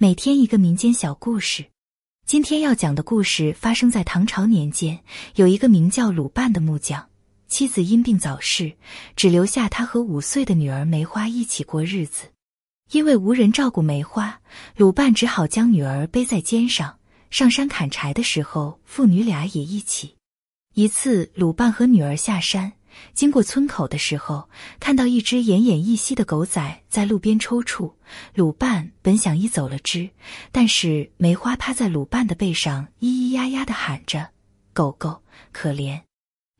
每天一个民间小故事。今天要讲的故事发生在唐朝年间，有一个名叫鲁班的木匠，妻子因病早逝，只留下他和五岁的女儿梅花一起过日子。因为无人照顾梅花，鲁班只好将女儿背在肩上，上山砍柴的时候，父女俩也一起。一次，鲁班和女儿下山。经过村口的时候，看到一只奄奄一息的狗仔在路边抽搐。鲁班本想一走了之，但是梅花趴在鲁班的背上，咿咿呀呀的喊着：“狗狗，可怜！”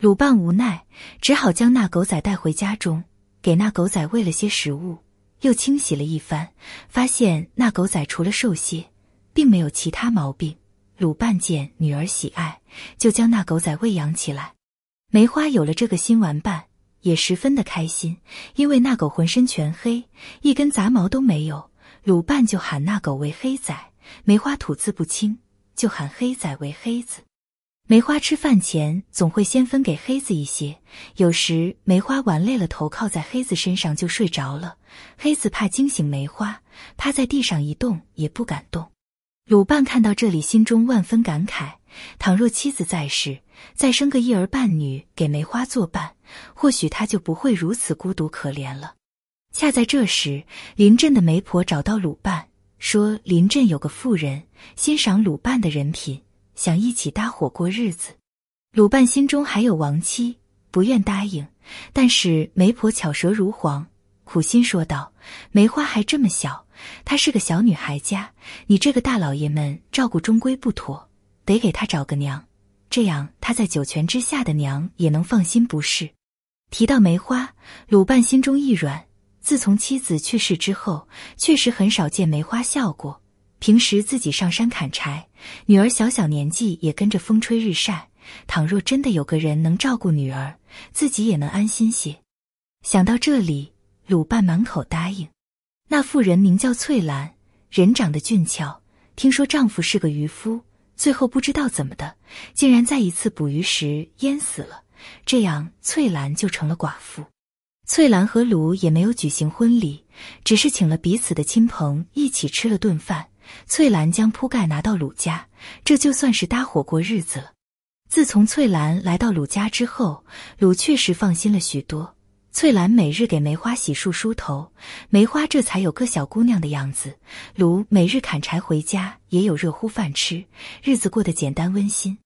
鲁班无奈，只好将那狗仔带回家中，给那狗仔喂了些食物，又清洗了一番，发现那狗仔除了瘦些，并没有其他毛病。鲁班见女儿喜爱，就将那狗仔喂养起来。梅花有了这个新玩伴，也十分的开心，因为那狗浑身全黑，一根杂毛都没有。鲁班就喊那狗为黑仔，梅花吐字不清，就喊黑仔为黑子。梅花吃饭前总会先分给黑子一些，有时梅花玩累了，头靠在黑子身上就睡着了。黑子怕惊醒梅花，趴在地上一动也不敢动。鲁班看到这里，心中万分感慨。倘若妻子在世，再生个一儿半女给梅花作伴，或许她就不会如此孤独可怜了。恰在这时，邻镇的媒婆找到鲁班，说邻镇有个妇人欣赏鲁班的人品，想一起搭伙过日子。鲁班心中还有亡妻，不愿答应。但是媒婆巧舌如簧，苦心说道：“梅花还这么小，她是个小女孩家，你这个大老爷们照顾终归不妥。”得给她找个娘，这样他在九泉之下的娘也能放心，不是？提到梅花，鲁班心中一软。自从妻子去世之后，确实很少见梅花笑过。平时自己上山砍柴，女儿小小年纪也跟着风吹日晒。倘若真的有个人能照顾女儿，自己也能安心些。想到这里，鲁班满口答应。那妇人名叫翠兰，人长得俊俏，听说丈夫是个渔夫。最后不知道怎么的，竟然在一次捕鱼时淹死了。这样，翠兰就成了寡妇。翠兰和卢也没有举行婚礼，只是请了彼此的亲朋一起吃了顿饭。翠兰将铺盖拿到鲁家，这就算是搭伙过日子了。自从翠兰来到鲁家之后，鲁确实放心了许多。翠兰每日给梅花洗漱梳头，梅花这才有个小姑娘的样子。卢每日砍柴回家，也有热乎饭吃，日子过得简单温馨。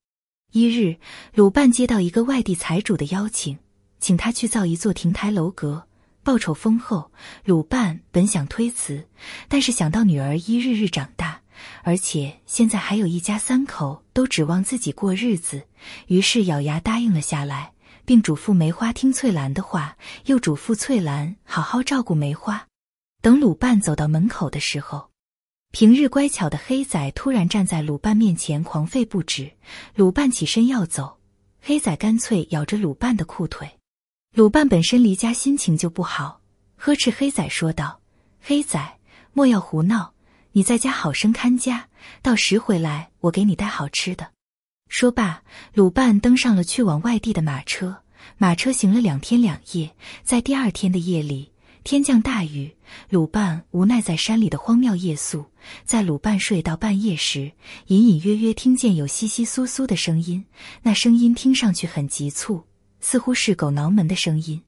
一日，鲁班接到一个外地财主的邀请，请他去造一座亭台楼阁，报酬丰厚。鲁班本想推辞，但是想到女儿一日日长大，而且现在还有一家三口都指望自己过日子，于是咬牙答应了下来。并嘱咐梅花听翠兰的话，又嘱咐翠兰好好照顾梅花。等鲁班走到门口的时候，平日乖巧的黑仔突然站在鲁班面前狂吠不止。鲁班起身要走，黑仔干脆咬着鲁班的裤腿。鲁班本身离家心情就不好，呵斥黑仔说道：“黑仔，莫要胡闹！你在家好生看家，到时回来我给你带好吃的。”说罢，鲁班登上了去往外地的马车。马车行了两天两夜，在第二天的夜里，天降大雨。鲁班无奈在山里的荒庙夜宿。在鲁班睡到半夜时，隐隐约约听见有窸窸窣窣的声音，那声音听上去很急促，似乎是狗挠门的声音。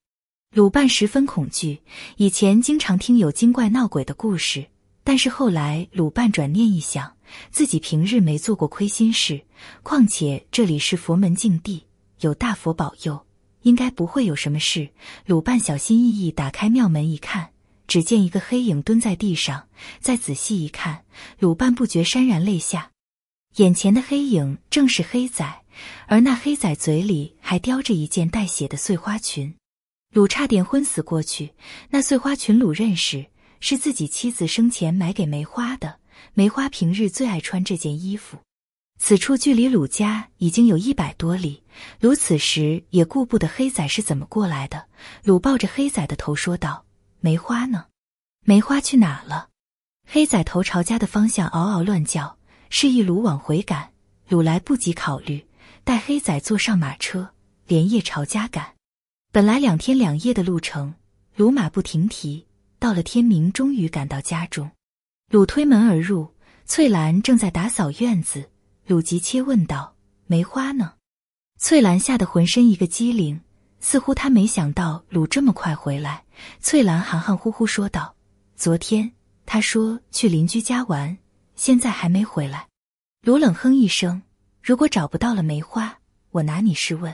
鲁班十分恐惧。以前经常听有精怪闹鬼的故事，但是后来鲁班转念一想。自己平日没做过亏心事，况且这里是佛门净地，有大佛保佑，应该不会有什么事。鲁班小心翼翼打开庙门一看，只见一个黑影蹲在地上。再仔细一看，鲁班不觉潸然泪下。眼前的黑影正是黑仔，而那黑仔嘴里还叼着一件带血的碎花裙。鲁差点昏死过去。那碎花裙鲁认识，是自己妻子生前买给梅花的。梅花平日最爱穿这件衣服。此处距离鲁家已经有一百多里。鲁此时也顾不得黑仔是怎么过来的。鲁抱着黑仔的头说道：“梅花呢？梅花去哪了？”黑仔头朝家的方向嗷嗷乱叫，示意鲁往回赶。鲁来不及考虑，带黑仔坐上马车，连夜朝家赶。本来两天两夜的路程，鲁马不停蹄，到了天明，终于赶到家中。鲁推门而入，翠兰正在打扫院子，鲁吉切问道：“梅花呢？”翠兰吓得浑身一个机灵，似乎她没想到鲁这么快回来。翠兰含含糊糊说道：“昨天他说去邻居家玩，现在还没回来。”鲁冷哼一声：“如果找不到了梅花，我拿你试问。”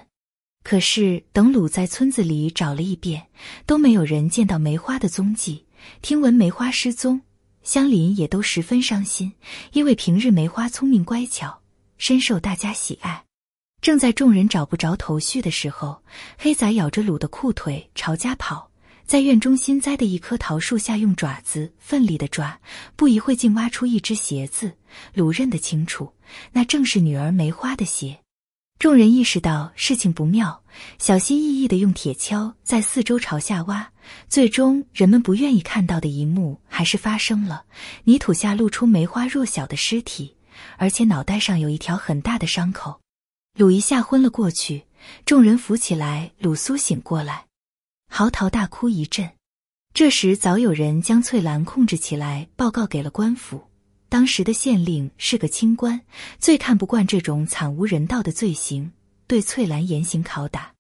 可是等鲁在村子里找了一遍，都没有人见到梅花的踪迹。听闻梅花失踪，乡邻也都十分伤心，因为平日梅花聪明乖巧，深受大家喜爱。正在众人找不着头绪的时候，黑仔咬着鲁的裤腿朝家跑，在院中新栽的一棵桃树下用爪子奋力的抓，不一会竟挖出一只鞋子。鲁认得清楚，那正是女儿梅花的鞋。众人意识到事情不妙，小心翼翼的用铁锹在四周朝下挖。最终，人们不愿意看到的一幕还是发生了：泥土下露出梅花弱小的尸体，而且脑袋上有一条很大的伤口。鲁一下昏了过去，众人扶起来，鲁苏醒过来，嚎啕大哭一阵。这时，早有人将翠兰控制起来，报告给了官府。当时的县令是个清官，最看不惯这种惨无人道的罪行，对翠兰严刑拷打。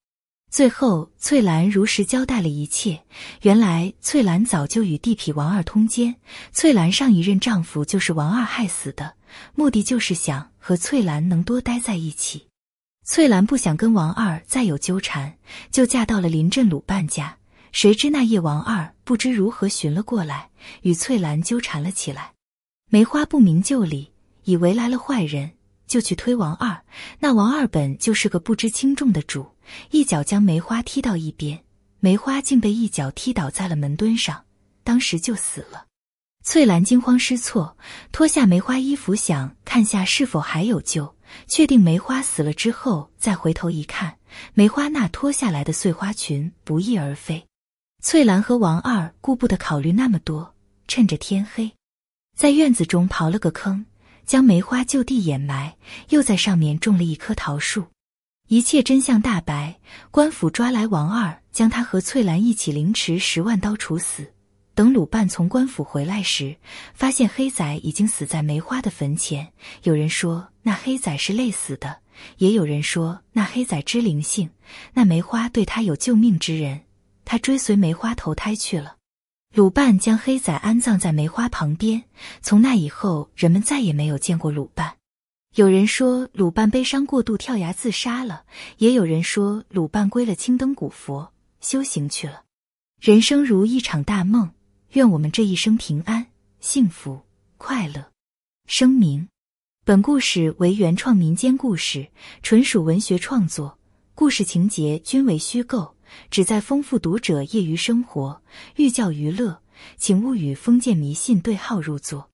最后，翠兰如实交代了一切。原来，翠兰早就与地痞王二通奸，翠兰上一任丈夫就是王二害死的，目的就是想和翠兰能多待在一起。翠兰不想跟王二再有纠缠，就嫁到了林镇鲁半家。谁知那夜，王二不知如何寻了过来，与翠兰纠缠了起来。梅花不明就里，以为来了坏人，就去推王二。那王二本就是个不知轻重的主，一脚将梅花踢到一边，梅花竟被一脚踢倒在了门墩上，当时就死了。翠兰惊慌失措，脱下梅花衣服，想看下是否还有救。确定梅花死了之后，再回头一看，梅花那脱下来的碎花裙不翼而飞。翠兰和王二顾不得考虑那么多，趁着天黑。在院子中刨了个坑，将梅花就地掩埋，又在上面种了一棵桃树。一切真相大白，官府抓来王二，将他和翠兰一起凌迟十万刀处死。等鲁班从官府回来时，发现黑仔已经死在梅花的坟前。有人说那黑仔是累死的，也有人说那黑仔知灵性，那梅花对他有救命之恩，他追随梅花投胎去了。鲁班将黑仔安葬在梅花旁边，从那以后，人们再也没有见过鲁班。有人说鲁班悲伤过度跳崖自杀了，也有人说鲁班归了青灯古佛修行去了。人生如一场大梦，愿我们这一生平安、幸福、快乐。声明：本故事为原创民间故事，纯属文学创作，故事情节均为虚构。旨在丰富读者业余生活，寓教于乐，请勿与封建迷信对号入座。